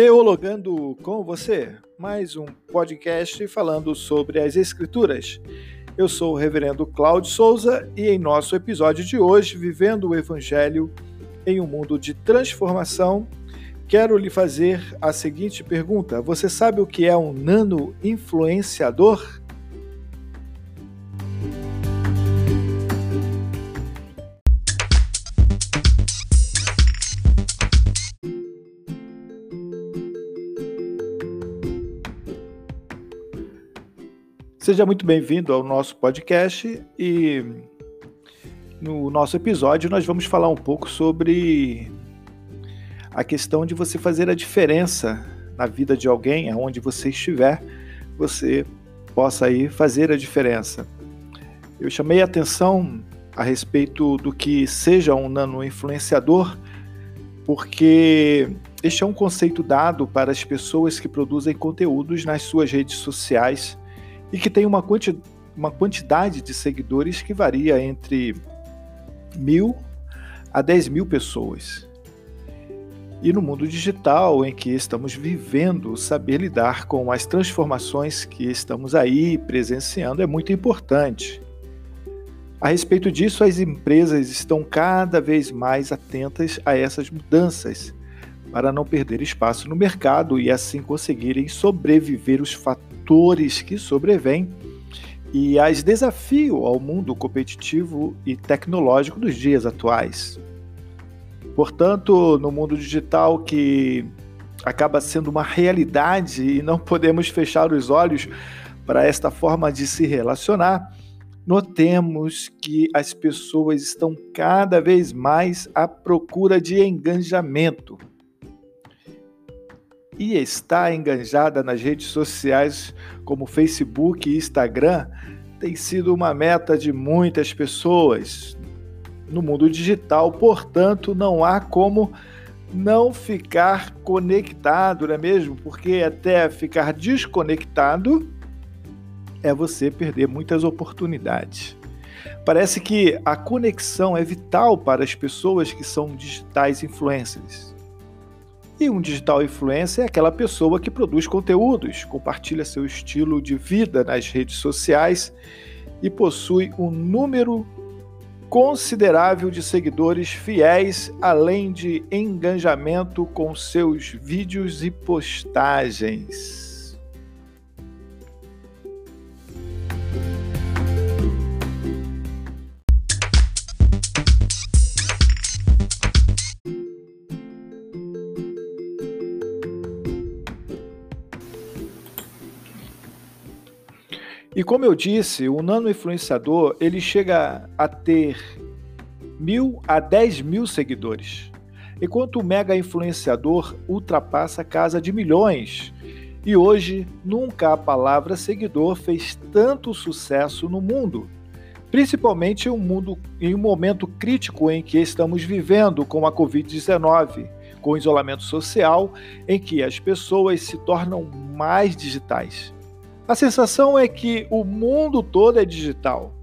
Teologando com você, mais um podcast falando sobre as Escrituras. Eu sou o Reverendo Cláudio Souza e em nosso episódio de hoje, Vivendo o Evangelho em um Mundo de Transformação, quero lhe fazer a seguinte pergunta: Você sabe o que é um nano-influenciador? Seja muito bem-vindo ao nosso podcast e no nosso episódio nós vamos falar um pouco sobre a questão de você fazer a diferença na vida de alguém, aonde você estiver, você possa aí fazer a diferença. Eu chamei a atenção a respeito do que seja um nano influenciador, porque este é um conceito dado para as pessoas que produzem conteúdos nas suas redes sociais e que tem uma, quanti uma quantidade de seguidores que varia entre mil a dez mil pessoas. E no mundo digital em que estamos vivendo, saber lidar com as transformações que estamos aí presenciando é muito importante. A respeito disso, as empresas estão cada vez mais atentas a essas mudanças para não perder espaço no mercado e assim conseguirem sobreviver os fatores que sobrevêm e as desafio ao mundo competitivo e tecnológico dos dias atuais. Portanto, no mundo digital que acaba sendo uma realidade e não podemos fechar os olhos para esta forma de se relacionar, notemos que as pessoas estão cada vez mais à procura de engajamento e está enganjada nas redes sociais como Facebook e Instagram tem sido uma meta de muitas pessoas no mundo digital, portanto, não há como não ficar conectado, não é mesmo? Porque até ficar desconectado é você perder muitas oportunidades. Parece que a conexão é vital para as pessoas que são digitais influencers. E um digital influencer é aquela pessoa que produz conteúdos, compartilha seu estilo de vida nas redes sociais e possui um número considerável de seguidores fiéis, além de engajamento com seus vídeos e postagens. E como eu disse, o nano influenciador ele chega a ter mil a dez mil seguidores, enquanto o mega influenciador ultrapassa a casa de milhões. E hoje nunca a palavra seguidor fez tanto sucesso no mundo, principalmente em um mundo em um momento crítico em que estamos vivendo com a Covid-19, com o isolamento social, em que as pessoas se tornam mais digitais. A sensação é que o mundo todo é digital.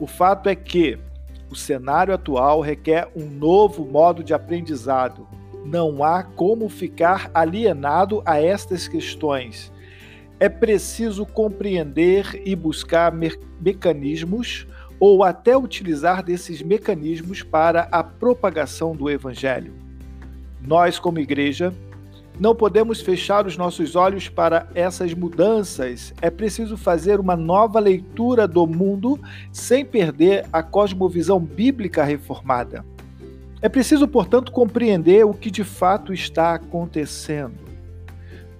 O fato é que o cenário atual requer um novo modo de aprendizado. Não há como ficar alienado a estas questões. É preciso compreender e buscar me mecanismos ou até utilizar desses mecanismos para a propagação do Evangelho. Nós, como igreja, não podemos fechar os nossos olhos para essas mudanças. É preciso fazer uma nova leitura do mundo sem perder a cosmovisão bíblica reformada. É preciso, portanto, compreender o que de fato está acontecendo.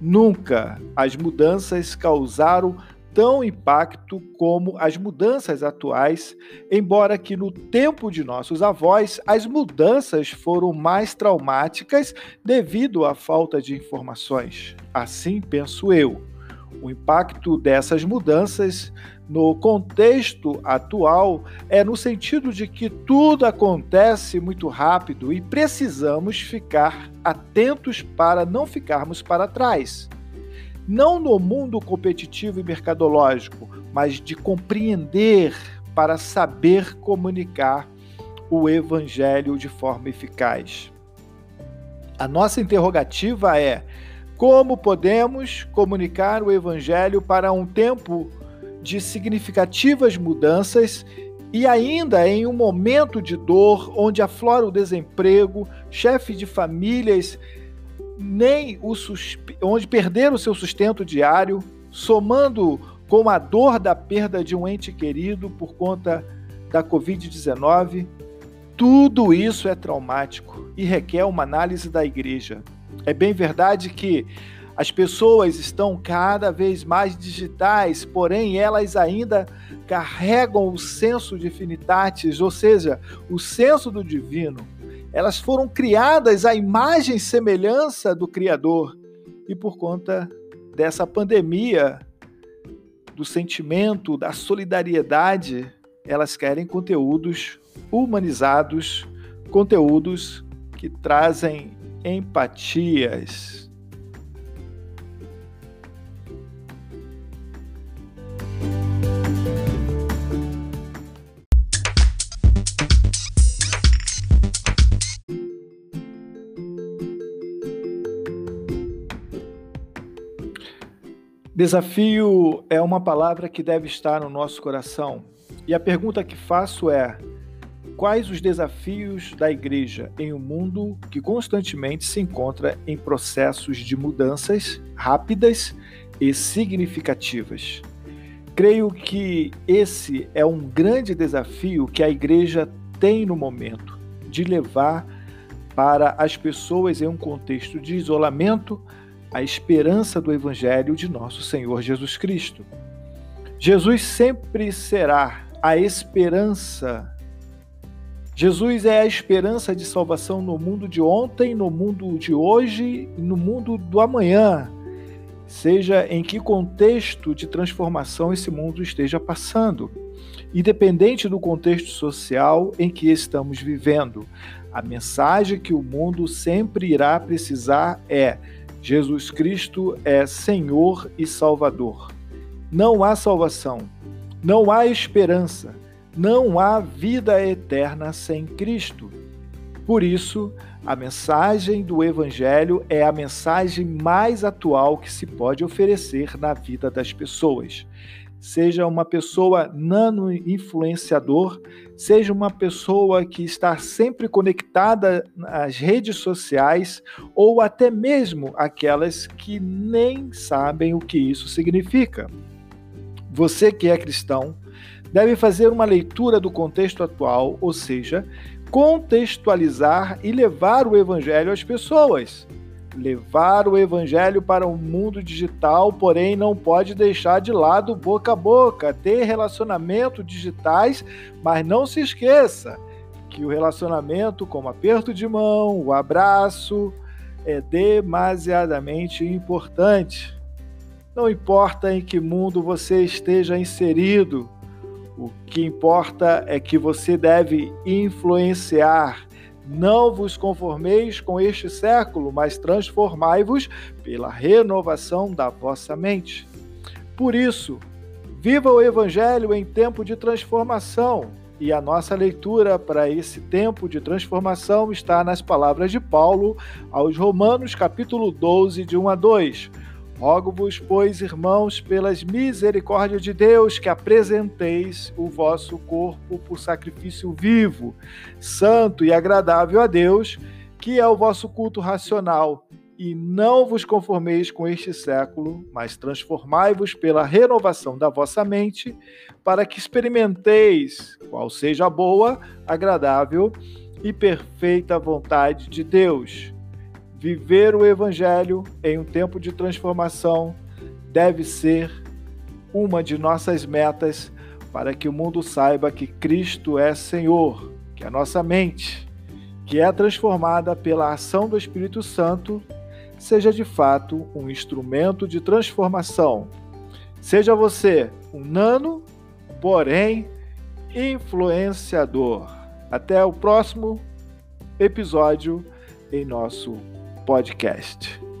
Nunca as mudanças causaram tão impacto como as mudanças atuais, embora que no tempo de nossos avós as mudanças foram mais traumáticas devido à falta de informações. Assim penso eu. O impacto dessas mudanças no contexto atual é no sentido de que tudo acontece muito rápido e precisamos ficar atentos para não ficarmos para trás não no mundo competitivo e mercadológico, mas de compreender para saber comunicar o evangelho de forma eficaz. A nossa interrogativa é: como podemos comunicar o Evangelho para um tempo de significativas mudanças e ainda em um momento de dor, onde aflora o desemprego, chefe de famílias nem o onde perderam o seu sustento diário, somando com a dor da perda de um ente querido por conta da Covid-19, tudo isso é traumático e requer uma análise da igreja. É bem verdade que as pessoas estão cada vez mais digitais, porém elas ainda carregam o senso de finitatis, ou seja, o senso do divino. Elas foram criadas à imagem e semelhança do Criador. E por conta dessa pandemia, do sentimento, da solidariedade, elas querem conteúdos humanizados, conteúdos que trazem empatias, Desafio é uma palavra que deve estar no nosso coração. E a pergunta que faço é: quais os desafios da igreja em um mundo que constantemente se encontra em processos de mudanças rápidas e significativas? Creio que esse é um grande desafio que a igreja tem no momento de levar para as pessoas em um contexto de isolamento a esperança do Evangelho de nosso Senhor Jesus Cristo. Jesus sempre será a esperança. Jesus é a esperança de salvação no mundo de ontem, no mundo de hoje e no mundo do amanhã. Seja em que contexto de transformação esse mundo esteja passando, independente do contexto social em que estamos vivendo. A mensagem que o mundo sempre irá precisar é Jesus Cristo é Senhor e Salvador. Não há salvação, não há esperança, não há vida eterna sem Cristo. Por isso, a mensagem do Evangelho é a mensagem mais atual que se pode oferecer na vida das pessoas seja uma pessoa nano-influenciador, seja uma pessoa que está sempre conectada às redes sociais ou até mesmo aquelas que nem sabem o que isso significa. Você que é cristão deve fazer uma leitura do contexto atual, ou seja, contextualizar e levar o evangelho às pessoas levar o evangelho para o mundo digital, porém não pode deixar de lado boca a boca, ter relacionamento digitais, mas não se esqueça que o relacionamento como aperto de mão, o abraço é demasiadamente importante. Não importa em que mundo você esteja inserido, o que importa é que você deve influenciar não vos conformeis com este século, mas transformai-vos pela renovação da vossa mente. Por isso, viva o Evangelho em tempo de transformação. E a nossa leitura para esse tempo de transformação está nas palavras de Paulo aos Romanos, capítulo 12, de 1 a 2 Rogo-vos, pois, irmãos, pelas misericórdias de Deus, que apresenteis o vosso corpo por sacrifício vivo, santo e agradável a Deus, que é o vosso culto racional. E não vos conformeis com este século, mas transformai-vos pela renovação da vossa mente, para que experimenteis qual seja a boa, agradável e perfeita vontade de Deus. Viver o Evangelho em um tempo de transformação deve ser uma de nossas metas para que o mundo saiba que Cristo é Senhor, que a nossa mente, que é transformada pela ação do Espírito Santo, seja de fato um instrumento de transformação. Seja você um nano, porém influenciador. Até o próximo episódio em nosso podcast.